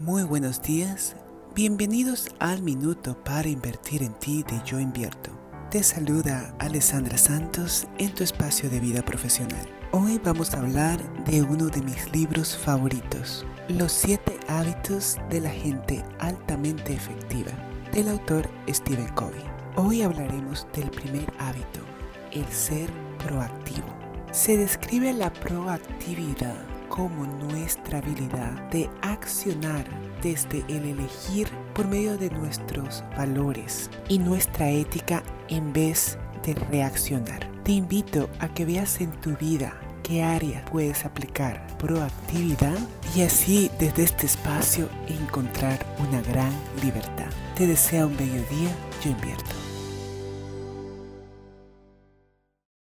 Muy buenos días, bienvenidos al Minuto para Invertir en Ti de Yo Invierto. Te saluda Alessandra Santos en tu espacio de vida profesional. Hoy vamos a hablar de uno de mis libros favoritos, Los siete hábitos de la gente altamente efectiva, del autor Stephen Covey. Hoy hablaremos del primer hábito, el ser proactivo. Se describe la proactividad como nuestra habilidad de accionar desde el elegir por medio de nuestros valores y nuestra ética en vez de reaccionar. Te invito a que veas en tu vida qué área puedes aplicar proactividad y así desde este espacio encontrar una gran libertad. Te deseo un bello día, yo invierto.